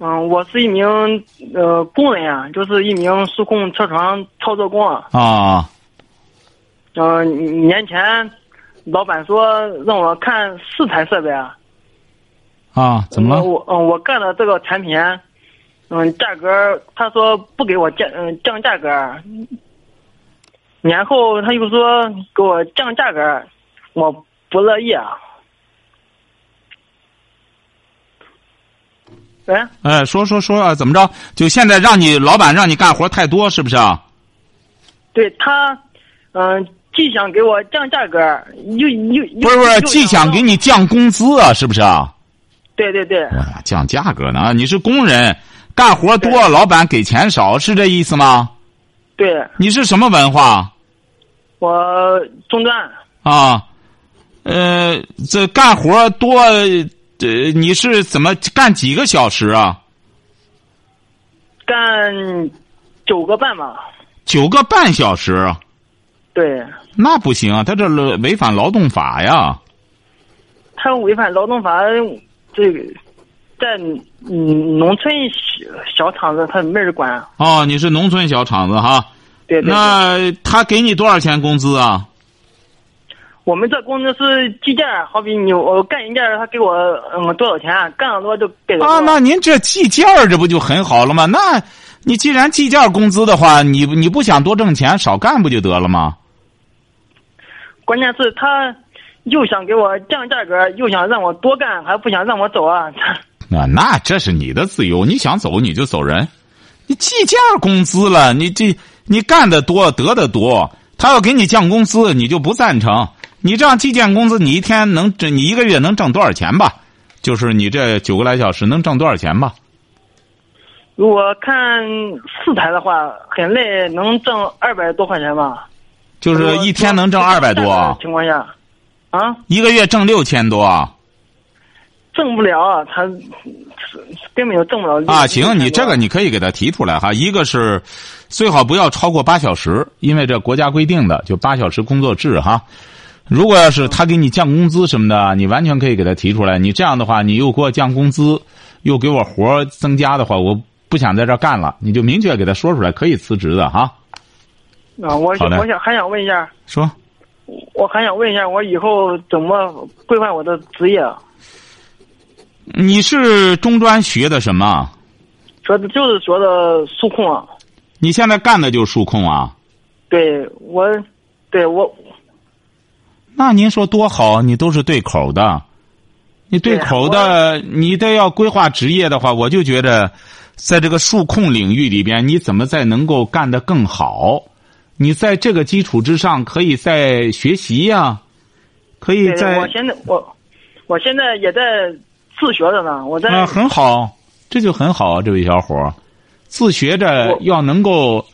嗯，我是一名呃工人啊，就是一名数控车床操作工啊。啊。嗯，年前老板说让我看四台设备啊。啊？怎么了？我嗯，我干的这个产品，嗯，价格他说不给我降嗯降价格，年后他又说给我降价格，我不乐意啊。喂，哎，说说说啊，怎么着？就现在让你老板让你干活太多，是不是啊？对他，嗯，既想给我降价格，又又不是不是，既想给你降工资啊，是不是啊？对对对。降价格呢？你是工人，干活多，老板给钱少，是这意思吗？对。你是什么文化？我中专。啊，呃，这干活多。呃，你是怎么干几个小时啊？干九个半吧。九个半小时。对。那不行啊，他这违反劳动法呀。他违反劳动法，这个在农村小小厂子他没人管。哦，你是农村小厂子哈。对对。那他给你多少钱工资啊？我们这工资是计件，好比你我干一件，他给我嗯多少钱，干的多就给啊，那您这计件这不就很好了吗？那，你既然计件工资的话，你你不想多挣钱，少干不就得了吗？关键是他又想给我降价格，又想让我多干，还不想让我走啊。那 那这是你的自由，你想走你就走人。你计件工资了，你这你干的多得的多，他要给你降工资，你就不赞成。你这样计件工资，你一天能挣？你一个月能挣多少钱吧？就是你这九个来小时能挣多少钱吧？如果看四台的话，很累，能挣二百多块钱吧？就是一天能挣二百多？情况下，啊？一个月挣六千多？挣不了，他根本就挣不了。啊，行，你这个你可以给他提出来哈。一个是最好不要超过八小时，因为这国家规定的就八小时工作制哈。如果要是他给你降工资什么的，你完全可以给他提出来。你这样的话，你又给我降工资，又给我活增加的话，我不想在这干了，你就明确给他说出来，可以辞职的哈。啊，我想我想还想问一下，说，我还想问一下，我以后怎么规划我的职业？你是中专学的什么？学的就是学的数控。啊。你现在干的就是数控啊？对，我，对我。那您说多好，你都是对口的，你对口的，你得要规划职业的话，我就觉得，在这个数控领域里边，你怎么再能够干得更好？你在这个基础之上，可以再学习呀，可以在。我现在我，我现在也在自学着呢，我在。啊，很好，这就很好，这位小伙自学着要能够，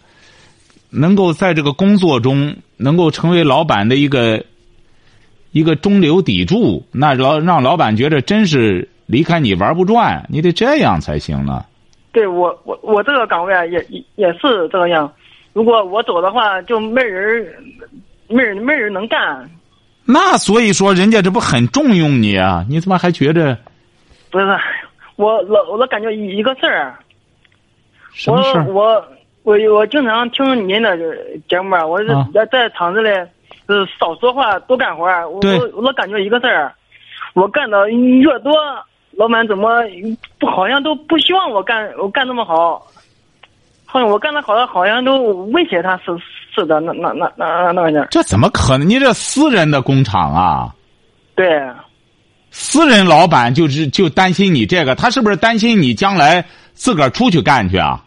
能够在这个工作中能够成为老板的一个。一个中流砥柱，那老让老板觉得真是离开你玩不转，你得这样才行呢。对我，我我这个岗位也也是这样。如果我走的话，就没人，没人没人能干。那所以说，人家这不很重用你啊？你怎么还觉着？不是，我老我老感觉一个事儿。什么事儿？我我我经常听您的节目，我是在在厂子里。是少说话，多干活我我老感觉一个事儿，我干的越多，老板怎么不好像都不希望我干我干那么好，好像我干的好，好像都威胁他似似的，那那那那那玩意儿。这怎么可能？你这私人的工厂啊？对。私人老板就是就担心你这个，他是不是担心你将来自个儿出去干去啊？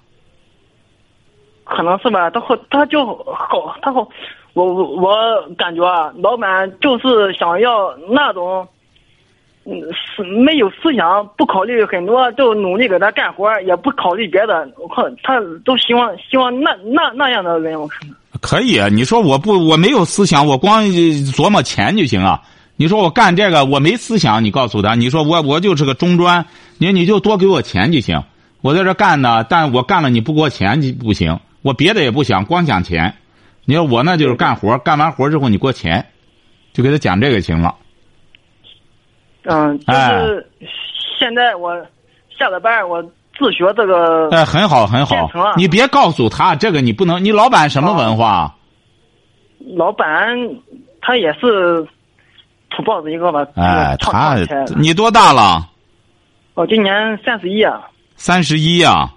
可能是吧，他好，他就好，他好。我我我感觉啊，老板就是想要那种，嗯，思没有思想，不考虑很多，就努力给他干活，也不考虑别的。我靠，他都希望希望那那那样的人，我看。可以，你说我不我没有思想，我光琢磨钱就行啊。你说我干这个我没思想，你告诉他，你说我我就是个中专，你你就多给我钱就行。我在这干呢，但我干了你不给我钱就不行。我别的也不想，光想钱。你说我那就是干活，干完活之后你给我钱，就给他讲这个行了。嗯，就是现在我下了班，我自学这个。哎，很好很好。你别告诉他这个，你不能。你老板什么文化？老板他也是土包子一个吧？哎，他你多大了？我今年三十一啊。三十一啊。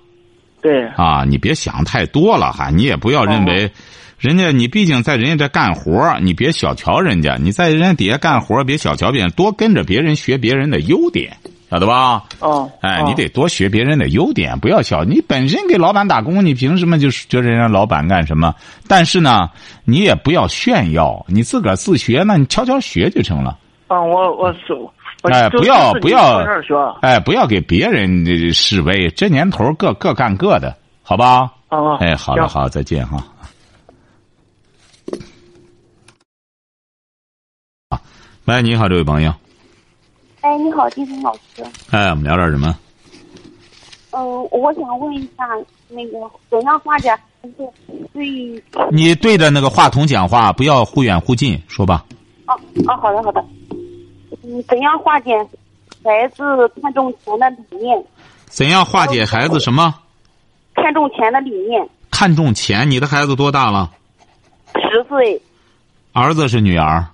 对。啊，你别想太多了哈，你也不要认为。人家，你毕竟在人家这干活你别小瞧人家。你在人家底下干活别小瞧别人，多跟着别人学别人的优点，晓得吧？哦。哎，你得多学别人的优点，不要小。你本身给老板打工，你凭什么就觉得人家老板干什么？但是呢，你也不要炫耀，你自个儿自学，那你悄悄学就成了。啊，我我是。哎，不要不要，哎，不要给别人示威。这年头各各干各的，好吧？哦。哎，好了，好，再见哈。喂，你好，这位朋友。哎，你好，金峰老师。哎，我们聊点什么？嗯，我想问一下，那个怎样化解对？你对着那个话筒讲话，不要忽远忽近，说吧。哦哦，好的好的。嗯，怎样化解孩子看重钱的理念？怎样化解孩子什么？看重钱的理念。看重钱，你的孩子多大了？十岁。儿子是女儿？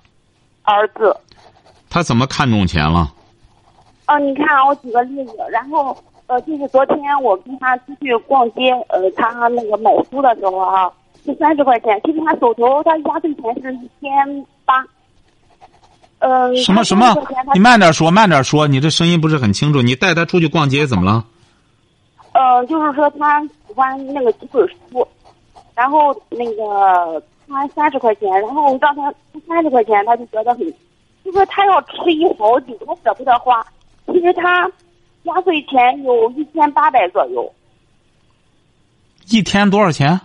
儿子，他怎么看中钱了？哦，你看，我举个例子，然后呃，就是昨天我跟他出去逛街，呃，他那个买书的时候啊，是三十块钱，其实他手头他压岁钱是一千八。嗯。什么什么？你慢点说，慢点说，你这声音不是很清楚。你带他出去逛街怎么了？呃，就是说他喜欢那个几本书，然后那个。他三十块钱，然后让他三十块钱，他就觉得很，就说他要吃一好几，他舍不得花。其实他压岁钱有一千八百左右。一天多少钱？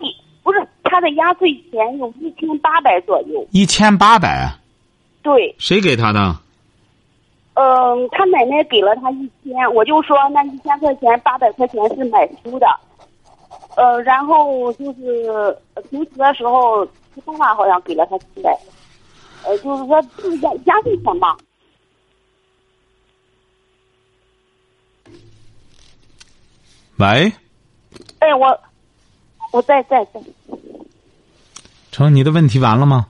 一不是他的压岁钱有一千八百左右。一千八百。对。谁给他的？嗯，他奶奶给了他一千，我就说那一千块钱八百块钱是买书的。呃，然后就是平时的时候，他爸爸好像给了他几百，呃，就是说是压压岁钱嘛。喂。哎，我我在在在。成，你的问题完了吗？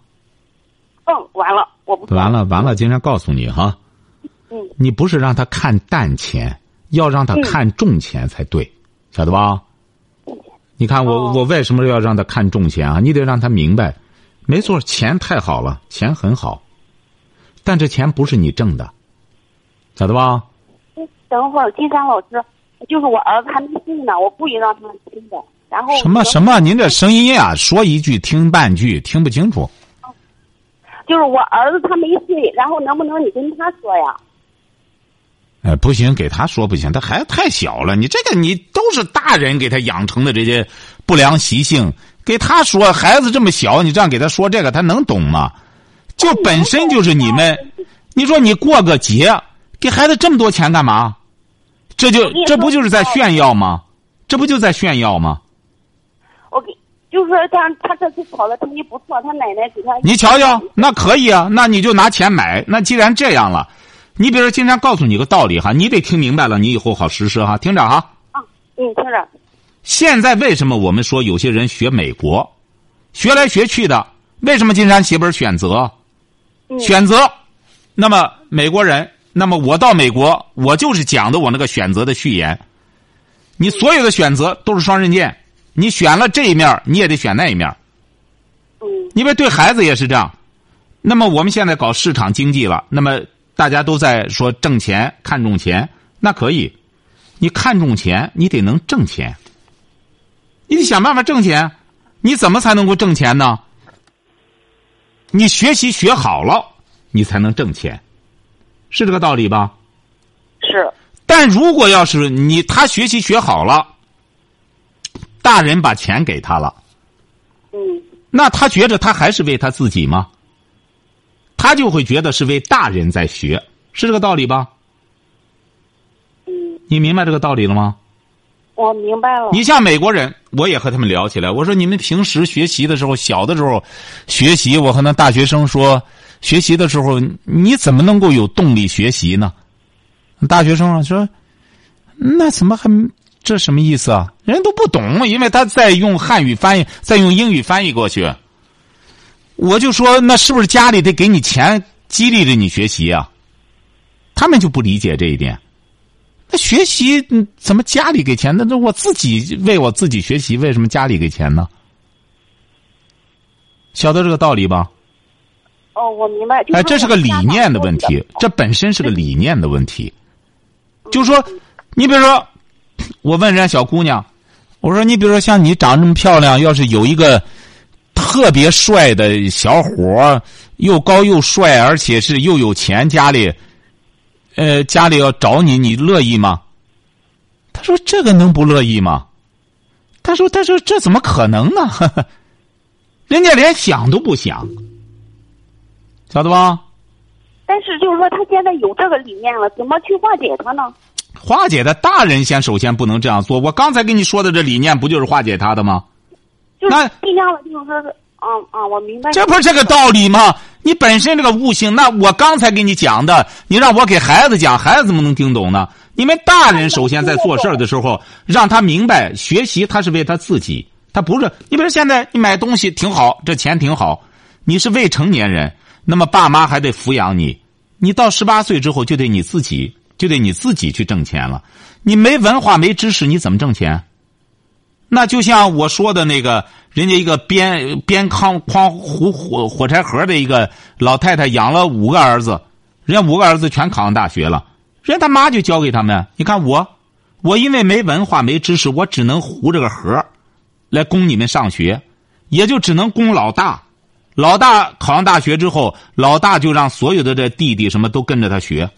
嗯，完了，我不。完了，完了，今天告诉你哈。嗯。你不是让他看淡钱，要让他看重钱才对，晓得吧？你看我我为什么要让他看重钱啊？你得让他明白，没错，钱太好了，钱很好，但这钱不是你挣的，咋的吧？等会儿，金山老师，就是我儿子还没生呢，我故意让他们听的，然后什么什么？您这声音啊，说一句听半句，听不清楚。就是我儿子他没睡，然后能不能你跟他说呀？哎，不行，给他说不行，他孩子太小了。你这个，你都是大人给他养成的这些不良习性，给他说，孩子这么小，你这样给他说这个，他能懂吗？就本身就是你们，你说你过个节，给孩子这么多钱干嘛？这就这不就是在炫耀吗？这不就在炫耀吗？我给，就是说他他这次考的成绩不错，他奶奶给他。你瞧瞧，那可以啊，那你就拿钱买。那既然这样了。你比如说，经常告诉你个道理哈，你得听明白了，你以后好实施哈。听着哈。啊，嗯，听着。现在为什么我们说有些人学美国，学来学去的？为什么金山写本选择？选择，那么美国人，那么我到美国，我就是讲的我那个选择的序言。你所有的选择都是双刃剑，你选了这一面，你也得选那一面。嗯。因为对孩子也是这样。那么我们现在搞市场经济了，那么。大家都在说挣钱，看重钱，那可以。你看重钱，你得能挣钱。你得想办法挣钱。你怎么才能够挣钱呢？你学习学好了，你才能挣钱。是这个道理吧？是。但如果要是你他学习学好了，大人把钱给他了，嗯，那他觉着他还是为他自己吗？他就会觉得是为大人在学，是这个道理吧？嗯，你明白这个道理了吗？我明白了。你像美国人，我也和他们聊起来。我说你们平时学习的时候，小的时候学习，我和那大学生说，学习的时候你怎么能够有动力学习呢？大学生说：“那怎么还这什么意思啊？人都不懂，因为他在用汉语翻译，在用英语翻译过去。”我就说：“那是不是家里得给你钱激励着你学习啊？”他们就不理解这一点。那学习怎么家里给钱？那那我自己为我自己学习，为什么家里给钱呢？晓得这个道理吧？哦，我明白。哎，这是个理念的问题，这本身是个理念的问题。就说，你比如说，我问人家小姑娘，我说你比如说像你长这么漂亮，要是有一个特别帅的小伙又高又帅，而且是又有钱，家里，呃，家里要找你，你乐意吗？他说这个能不乐意吗？他说他说这怎么可能呢？人家连想都不想，晓得吧？但是就是说，他现在有这个理念了，怎么去化解他呢？化解的大人先首先不能这样做。我刚才跟你说的这理念，不就是化解他的吗？就是尽量的，就是，啊啊，我明白。这不是这个道理吗？你本身这个悟性，那我刚才给你讲的，你让我给孩子讲，孩子怎么能听懂呢？你们大人首先在做事的时候，让他明白，学习他是为他自己，他不是。你比如现在你买东西挺好，这钱挺好，你是未成年人，那么爸妈还得抚养你。你到十八岁之后，就得你自己，就得你自己去挣钱了。你没文化、没知识，你怎么挣钱？那就像我说的那个，人家一个边边扛扛火火火柴盒的一个老太太，养了五个儿子，人家五个儿子全考上大学了，人家他妈就教给他们。你看我，我因为没文化、没知识，我只能糊这个盒，来供你们上学，也就只能供老大。老大考上大学之后，老大就让所有的这弟弟什么都跟着他学，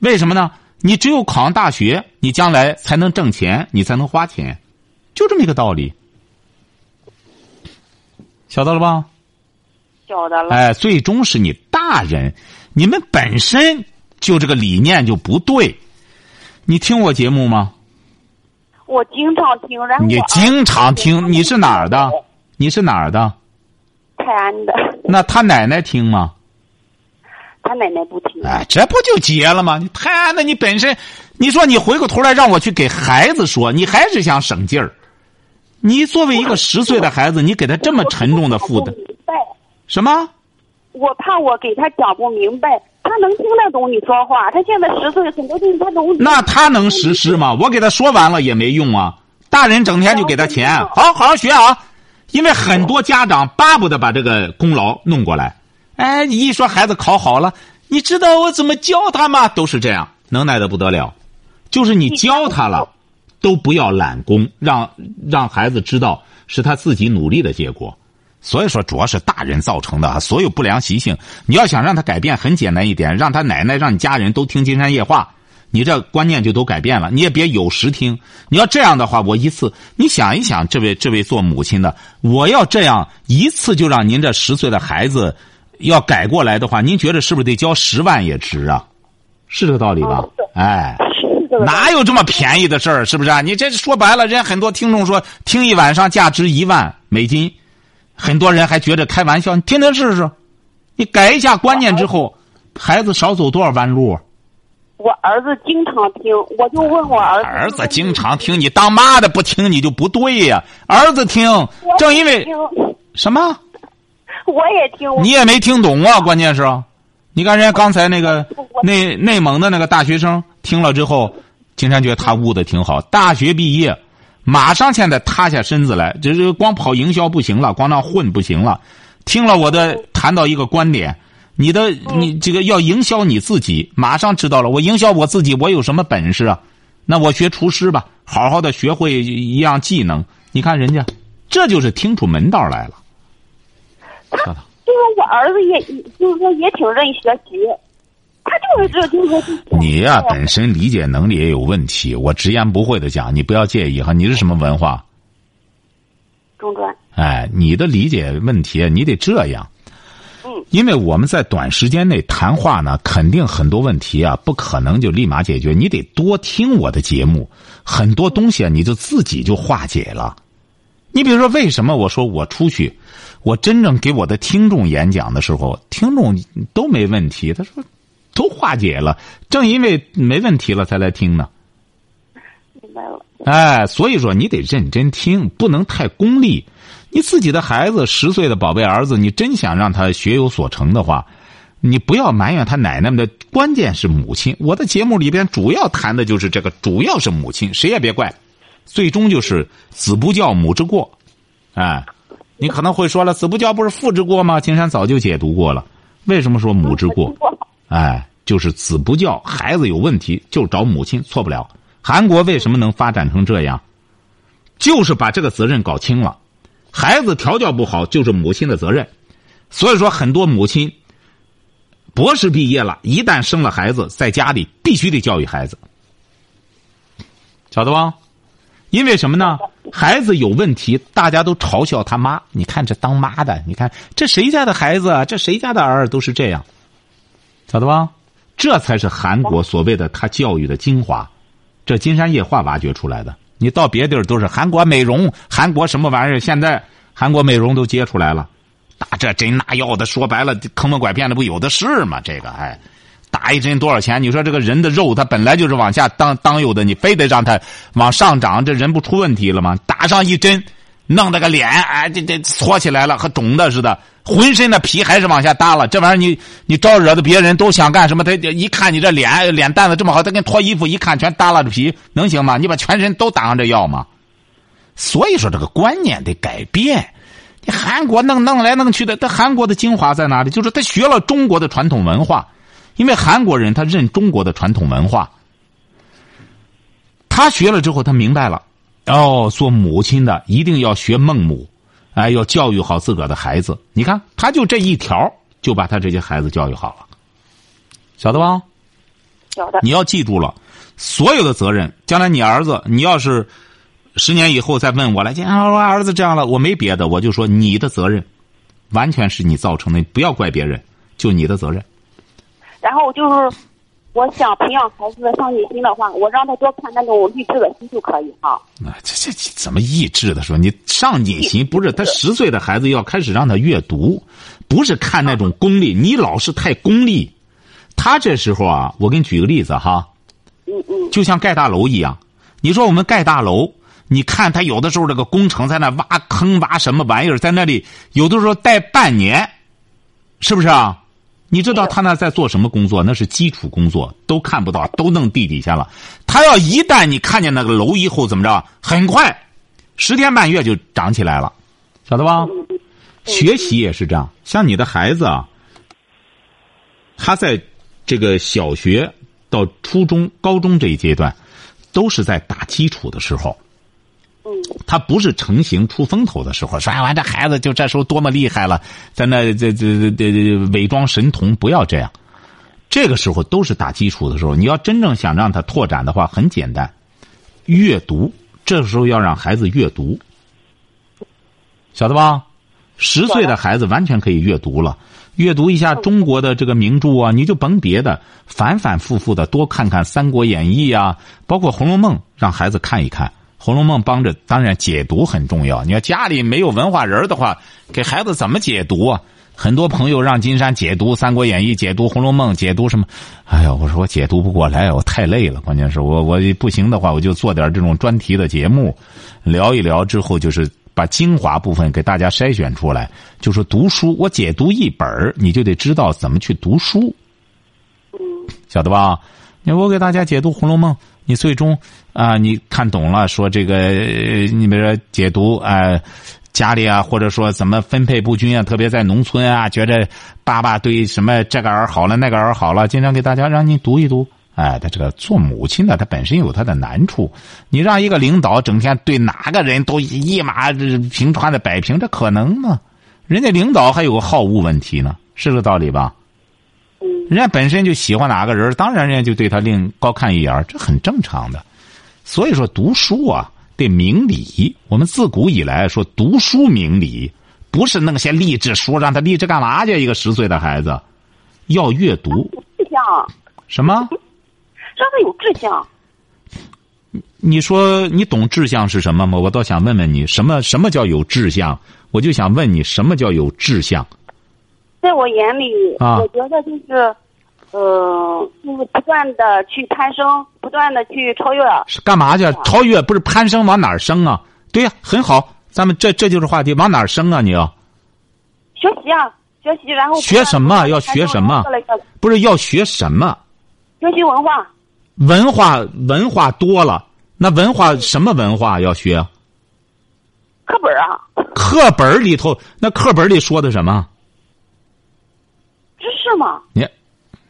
为什么呢？你只有考上大学，你将来才能挣钱，你才能花钱，就这么一个道理，晓得了吧？晓得了。哎，最终是你大人，你们本身就这个理念就不对。你听我节目吗？我经常听，然后你经常听，你是哪儿的？你是哪儿的？泰安的，那他奶奶听吗？他奶奶不听。哎，这不就结了吗？你泰安的，你本身，你说你回过头来让我去给孩子说，你还是想省劲儿。你作为一个十岁的孩子，你给他这么沉重的负担，什么？我怕我给他讲不明白，他能听得懂你说话。他现在十岁，很多东西他都那他能实施吗？我给他说完了也没用啊！大人整天就给他钱，好好好学啊！因为很多家长巴不得把这个功劳弄过来，哎，你一说孩子考好了，你知道我怎么教他吗？都是这样，能耐的不得了。就是你教他了，都不要揽功，让让孩子知道是他自己努力的结果。所以说，主要是大人造成的所有不良习性。你要想让他改变，很简单一点，让他奶奶、让你家人都听金山夜话。你这观念就都改变了，你也别有时听。你要这样的话，我一次，你想一想，这位这位做母亲的，我要这样一次就让您这十岁的孩子要改过来的话，您觉得是不是得交十万也值啊？是这个道理吧？哎，哪有这么便宜的事儿？是不是啊？你这说白了，人家很多听众说听一晚上价值一万美金，很多人还觉得开玩笑。你听听试试，你改一下观念之后，孩子少走多少弯路？我儿子经常听，我就问我儿子。儿子经常听，你当妈的不听你就不对呀。儿子听，正因为什么？我也听。你也没听懂啊！关键是，你看人家刚才那个内内蒙的那个大学生听了之后，金山觉得他悟的挺好。大学毕业，马上现在塌下身子来，就是光跑营销不行了，光那混不行了。听了我的谈到一个观点。你的你这个要营销你自己，马上知道了。我营销我自己，我有什么本事啊？那我学厨师吧，好好的学会一样技能。你看人家，这就是听出门道来了。他就是我儿子，也就是说也挺认学习。他就是这就是你呀、本身理解能力也有问题。我直言不讳的讲，你不要介意哈。你是什么文化？中专。哎，你的理解问题，你得这样。嗯。因为我们在短时间内谈话呢，肯定很多问题啊，不可能就立马解决。你得多听我的节目，很多东西啊，你就自己就化解了。你比如说，为什么我说我出去，我真正给我的听众演讲的时候，听众都没问题，他说都化解了。正因为没问题了，才来听呢。明白了。哎，所以说你得认真听，不能太功利。你自己的孩子十岁的宝贝儿子，你真想让他学有所成的话，你不要埋怨他奶奶们的，关键是母亲。我的节目里边主要谈的就是这个，主要是母亲，谁也别怪。最终就是子不教，母之过。哎，你可能会说了，子不教不是父之过吗？金山早就解读过了。为什么说母之过？哎，就是子不教，孩子有问题就找母亲，错不了。韩国为什么能发展成这样？就是把这个责任搞清了。孩子调教不好，就是母亲的责任。所以说，很多母亲博士毕业了，一旦生了孩子，在家里必须得教育孩子，晓得吧？因为什么呢？孩子有问题，大家都嘲笑他妈。你看这当妈的，你看这谁家的孩子？这谁家的儿都是这样，晓得吧？这才是韩国所谓的他教育的精华，这金山夜话挖掘出来的。你到别地儿都是韩国美容，韩国什么玩意儿？现在韩国美容都接出来了，打这针那药的，说白了坑蒙拐骗的不有的是吗？这个哎，打一针多少钱？你说这个人的肉，它本来就是往下当当有的，你非得让它往上涨，这人不出问题了吗？打上一针，弄那个脸哎，这这搓起来了，和肿的似的，浑身的皮还是往下耷了。这玩意儿你你招惹的别人都想干什么？他一看你这脸脸蛋子这么好，他跟脱衣服一看全耷拉着皮，能行吗？你把全身都打上这药吗？所以说这个观念得改变。你韩国弄弄来弄去的，他韩国的精华在哪里？就是他学了中国的传统文化，因为韩国人他认中国的传统文化，他学了之后他明白了，哦，做母亲的一定要学孟母，哎，要教育好自个儿的孩子。你看，他就这一条就把他这些孩子教育好了，晓得吧？晓得。你要记住了，所有的责任，将来你儿子，你要是。十年以后再问我来见啊，我儿子这样了，我没别的，我就说你的责任，完全是你造成的，不要怪别人，就你的责任。然后就是，我想培养孩子的上进心的话，我让他多看那种励志的书就可以哈。啊，这这怎么励志的说？你上进心不是他十岁的孩子要开始让他阅读，不是看那种功利，你老是太功利。他这时候啊，我给你举个例子哈，嗯嗯，就像盖大楼一样，你说我们盖大楼。你看他有的时候这个工程在那挖坑挖什么玩意儿，在那里有的时候待半年，是不是啊？你知道他那在做什么工作？那是基础工作，都看不到，都弄地底下了。他要一旦你看见那个楼以后怎么着？很快，十天半月就长起来了，晓得吧？学习也是这样，像你的孩子啊，他在这个小学到初中、高中这一阶段，都是在打基础的时候。他不是成型出风头的时候，说完这孩子就这时候多么厉害了，在那这这这伪装神童，不要这样。这个时候都是打基础的时候，你要真正想让他拓展的话，很简单，阅读。这时候要让孩子阅读，晓得吧？十岁的孩子完全可以阅读了，阅读一下中国的这个名著啊，你就甭别的，反反复复的多看看《三国演义》啊，包括《红楼梦》，让孩子看一看。《红楼梦》帮着，当然解读很重要。你要家里没有文化人的话，给孩子怎么解读啊？很多朋友让金山解读《三国演义》，解读《红楼梦》，解读什么？哎呀，我说我解读不过来，我太累了。关键是我我不行的话，我就做点这种专题的节目，聊一聊之后，就是把精华部分给大家筛选出来。就是读书，我解读一本你就得知道怎么去读书，晓得吧？你我给大家解读《红楼梦》。你最终啊，你看懂了，说这个，你比如说解读啊，家里啊，或者说怎么分配不均啊，特别在农村啊，觉着爸爸对什么这个儿好了，那个儿好了，经常给大家让你读一读。哎，他这个做母亲的，他本身有他的难处。你让一个领导整天对哪个人都一马平川的摆平，这可能吗？人家领导还有个好恶问题呢，是这道理吧？人家本身就喜欢哪个人，当然人家就对他另高看一眼，这很正常的。所以说，读书啊得明理。我们自古以来说读书明理，不是那些励志书，让他励志干嘛去？一个十岁的孩子要阅读。志向。什么？让他有志向。你说你懂志向是什么吗？我倒想问问你，什么什么叫有志向？我就想问你，什么叫有志向？在我眼里，我觉得就是，呃，就是不断的去攀升，不断的去超越。是干嘛去？超越不是攀升，往哪儿升啊？对呀，很好，咱们这这就是话题，往哪儿升啊？你要学习啊，学习，然后学什么？要学什么？不是要学什么？学习文化。文化文化多了，那文化什么文化要学？课本啊。课本里头，那课本里说的什么？知识吗？你，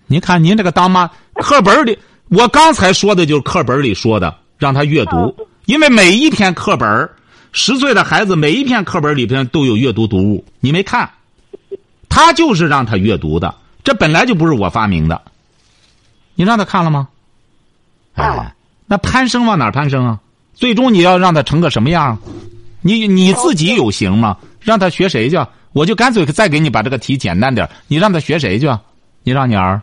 你看您这个当妈，课本里我刚才说的就是课本里说的，让他阅读，因为每一篇课本，十岁的孩子每一篇课本里边都有阅读读物，你没看，他就是让他阅读的，这本来就不是我发明的，你让他看了吗？哎，那攀升往哪攀升啊？最终你要让他成个什么样？你你自己有型吗？让他学谁去？我就干脆再给你把这个题简单点你让他学谁去？你让你儿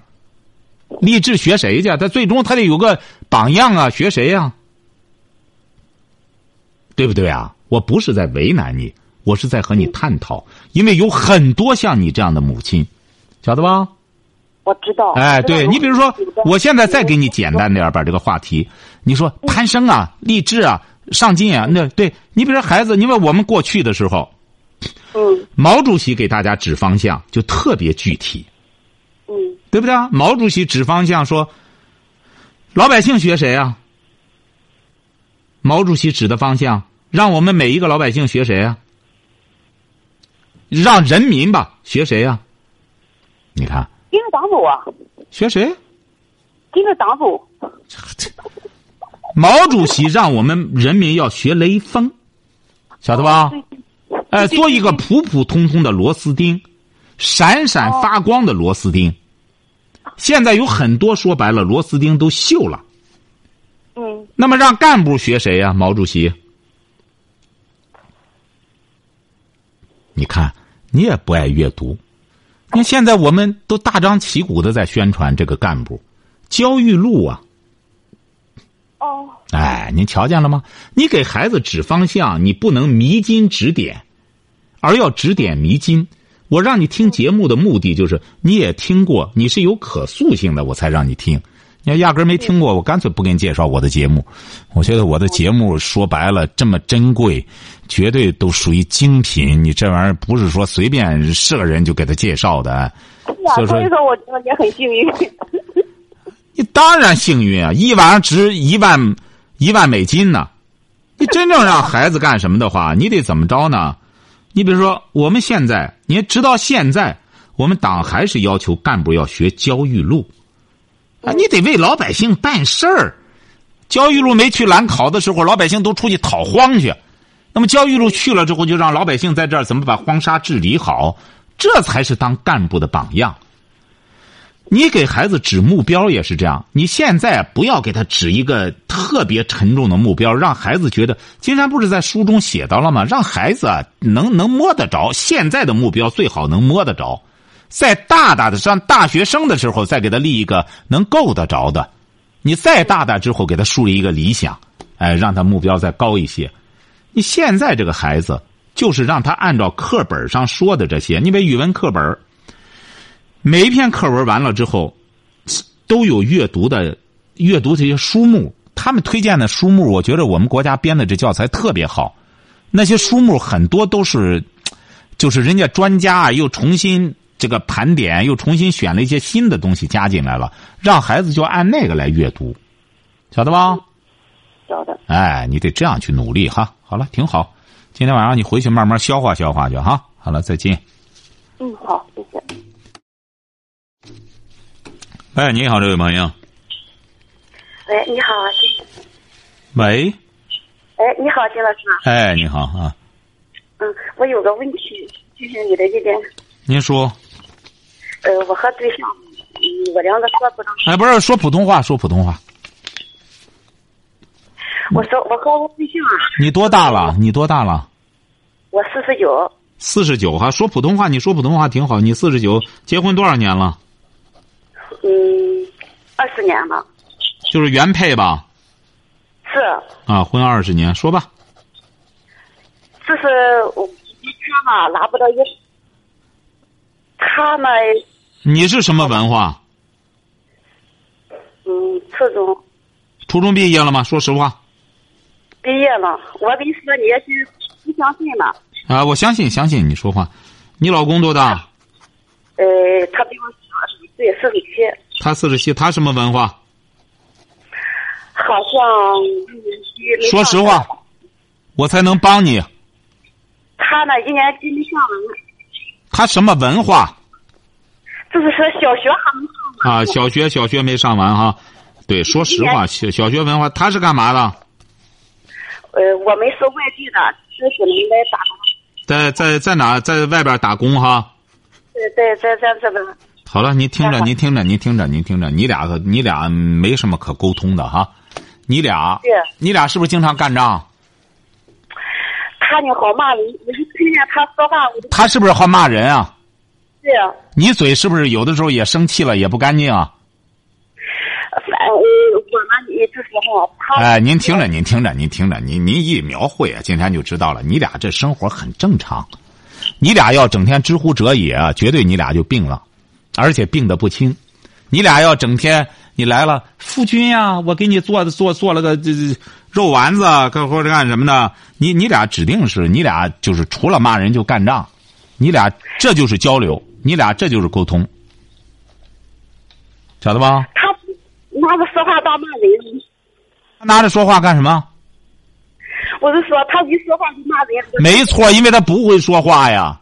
励志学谁去？他最终他得有个榜样啊！学谁呀？对不对啊？我不是在为难你，我是在和你探讨，因为有很多像你这样的母亲，晓得吧？我知道。哎，对你比如说，我现在再给你简单点把这个话题，你说攀升啊，励志啊，上进啊，那对你比如说孩子，因为我们过去的时候，嗯，毛主席给大家指方向就特别具体，嗯，对不对啊？毛主席指方向说，老百姓学谁啊？毛主席指的方向，让我们每一个老百姓学谁啊？让人民吧学谁呀？你看。跟着党走啊！学谁？跟着党走。毛主席让我们人民要学雷锋，晓得吧？哎，做一个普普通通的螺丝钉，闪闪发光的螺丝钉。现在有很多说白了，螺丝钉都锈了。嗯。那么让干部学谁呀？毛主席？你看，你也不爱阅读。你看，现在我们都大张旗鼓的在宣传这个干部，焦裕禄啊。哦。哎，您瞧见了吗？你给孩子指方向，你不能迷津指点，而要指点迷津。我让你听节目的目的就是，你也听过，你是有可塑性的，我才让你听。你要压根没听过，我干脆不给你介绍我的节目。我觉得我的节目说白了这么珍贵，绝对都属于精品。你这玩意儿不是说随便是个人就给他介绍的。所以说，我我也很幸运。你当然幸运啊！一晚上值一万一万美金呢。你真正让孩子干什么的话，你得怎么着呢？你比如说，我们现在，你直到现在，我们党还是要求干部要学焦裕禄。啊，你得为老百姓办事儿。焦裕禄没去兰考的时候，老百姓都出去讨荒去。那么焦裕禄去了之后，就让老百姓在这儿怎么把荒沙治理好，这才是当干部的榜样。你给孩子指目标也是这样。你现在不要给他指一个特别沉重的目标，让孩子觉得。金山不是在书中写到了吗？让孩子啊能 能摸得着。现在的目标最好能摸得着。在大大的上大学生的时候，再给他立一个能够得着的。你再大大之后，给他树立一个理想，哎，让他目标再高一些。你现在这个孩子，就是让他按照课本上说的这些。你比语文课本，每一篇课文完了之后，都有阅读的阅读这些书目。他们推荐的书目，我觉得我们国家编的这教材特别好。那些书目很多都是，就是人家专家啊，又重新。这个盘点又重新选了一些新的东西加进来了，让孩子就按那个来阅读，晓得吧？晓得。哎，你得这样去努力哈。好了，挺好。今天晚上你回去慢慢消化消化去哈。好了，再见。嗯，好，谢谢。哎，你好，这位朋友。喂，你好，金。喂。哎，你好，金老师。哎，你好啊。嗯，我有个问题，就是你的这边。您说。呃，我和对象我两个说不上。哎，不是说普通话，说普通话。我说我和我对象。你多大了？你多大了？我四十九。四十九哈，说普通话，你说普通话挺好。你四十九，结婚多少年了？嗯，二十年了。就是原配吧？是。啊，婚二十年，说吧。就是我他嘛拿不到一，他呢。你是什么文化？嗯，初中。初中毕业了吗？说实话。毕业了，我跟你说，你也是不相信嘛。啊，我相信，相信你说话。你老公多大？呃，他比我岁，四十七。他四十七，他什么文化？好像。说实话，我才能帮你。他呢，一年级没上完。他什么文化？就是说小学还没上完。啊，小学小学没上完哈。对，说实话，小小学文化，他是干嘛的？呃，我们是外地的，就是来打工。在在在哪？在外边打工哈。对对在在这边。好了，您听着，您听着，您听着，您听着，你俩你俩没什么可沟通的哈。你俩，你俩是不是经常干仗？他你好骂人，我就听见他说话。他是不是好骂人啊？对啊。你嘴是不是有的时候也生气了，也不干净啊？反我就是哈。哎，您听着，您听着，您听着，您您一描绘啊，今天就知道了。你俩这生活很正常，你俩要整天知乎者也，绝对你俩就病了，而且病得不轻。你俩要整天你来了，夫君呀，我给你做做做了个这这肉丸子，或者干什么的？你你俩指定是你俩就是除了骂人就干仗，你俩这就是交流，你俩这就是沟通，晓得吧？他。拿着说话当骂人，他拿着说话干什么？我是说，他一说话就骂人。没错，因为他不会说话呀。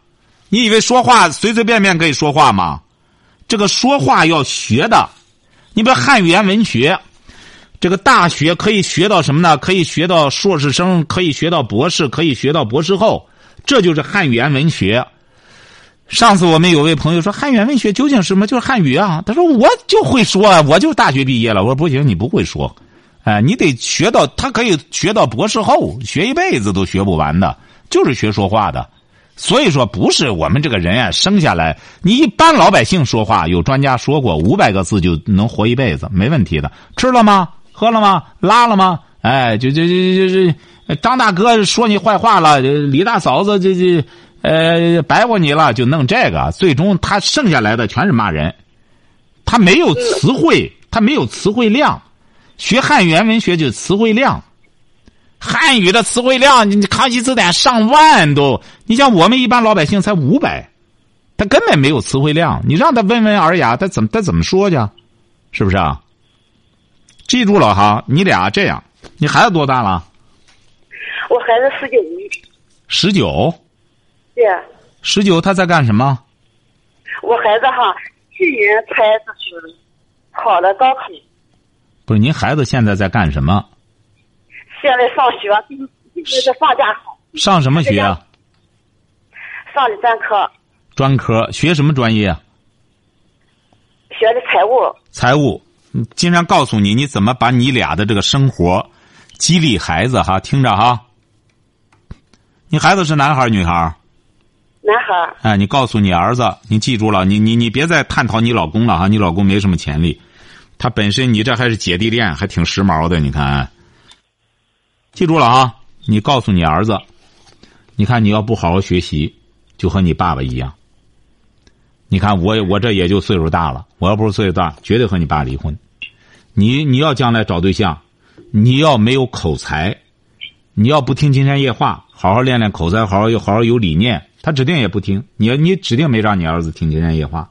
你以为说话随随便便可以说话吗？这个说话要学的。你比如汉语言文学，这个大学可以学到什么呢？可以学到硕士生，可以学到博士，可以学到博士后。这就是汉语言文学。上次我们有位朋友说汉语言文学究竟是什么？就是汉语啊。他说我就会说，我就大学毕业了。我说不行，你不会说，哎，你得学到，他可以学到博士后，学一辈子都学不完的，就是学说话的。所以说，不是我们这个人啊，生下来，你一般老百姓说话，有专家说过，五百个字就能活一辈子，没问题的。吃了吗？喝了吗？拉了吗？哎，就就就就就张大哥说你坏话了，李大嫂子这这。呃，白活你了，就弄这个，最终他剩下来的全是骂人，他没有词汇，他没有词汇量。学汉语言文学就词汇量，汉语的词汇量，你康熙字典上万都，你像我们一般老百姓才五百，他根本没有词汇量。你让他温文尔雅，他怎么他怎么说去？是不是啊？记住了哈，你俩这样，你孩子多大了？我孩子十九。十九。对，十九他在干什么？我孩子哈，去年才就是考了高考。不是您孩子现在在干什么？现在上学，现在放假好。上什么学啊？上的专科。专科学什么专业？学的财务。财务，经常告诉你你怎么把你俩的这个生活激励孩子哈，听着哈。你孩子是男孩女孩男孩哎，你告诉你儿子，你记住了，你你你别再探讨你老公了哈，你老公没什么潜力，他本身你这还是姐弟恋，还挺时髦的，你看。记住了啊，你告诉你儿子，你看你要不好好学习，就和你爸爸一样。你看我我这也就岁数大了，我要不是岁数大，绝对和你爸离婚。你你要将来找对象，你要没有口才，你要不听金山夜话，好好练练口才，好好有好好有理念。他指定也不听，你你指定没让你儿子听《金山夜话》。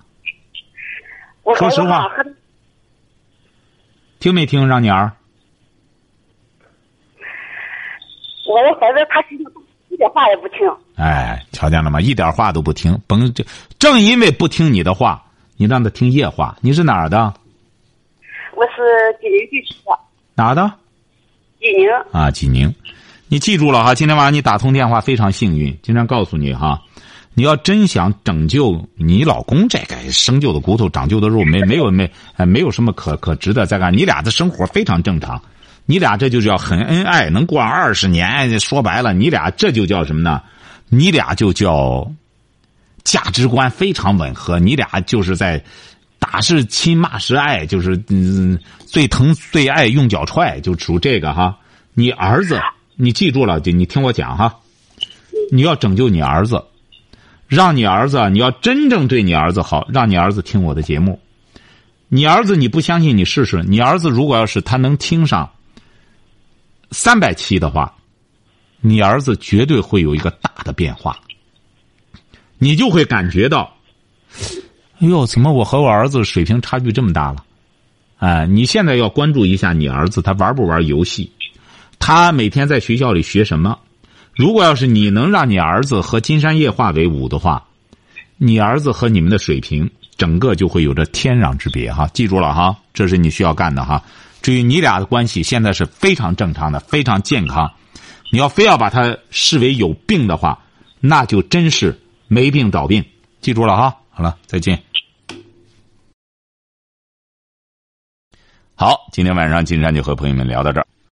说实话，听没听让你儿？我的孩子他心一点话也不听。哎，瞧见了吗？一点话都不听，甭这正因为不听你的话，你让他听夜话。你是哪儿的？我是济宁地区的。哪的？济宁。啊，济宁。你记住了哈，今天晚上你打通电话非常幸运。经常告诉你哈，你要真想拯救你老公，这个生旧的骨头长旧的肉，没没有没没有什么可可值得再干。你俩的生活非常正常，你俩这就叫很恩爱，能过二十年。说白了，你俩这就叫什么呢？你俩就叫价值观非常吻合。你俩就是在打是亲，骂是爱，就是嗯，最疼最爱用脚踹，就属这个哈。你儿子，你记住了，就你听我讲哈，你要拯救你儿子。让你儿子，你要真正对你儿子好，让你儿子听我的节目。你儿子你不相信，你试试。你儿子如果要是他能听上三百期的话，你儿子绝对会有一个大的变化。你就会感觉到，哎呦，怎么我和我儿子水平差距这么大了？哎，你现在要关注一下你儿子，他玩不玩游戏？他每天在学校里学什么？如果要是你能让你儿子和金山夜话为伍的话，你儿子和你们的水平整个就会有着天壤之别哈！记住了哈，这是你需要干的哈。至于你俩的关系现在是非常正常的，非常健康。你要非要把它视为有病的话，那就真是没病找病。记住了哈，好了，再见。好，今天晚上金山就和朋友们聊到这儿。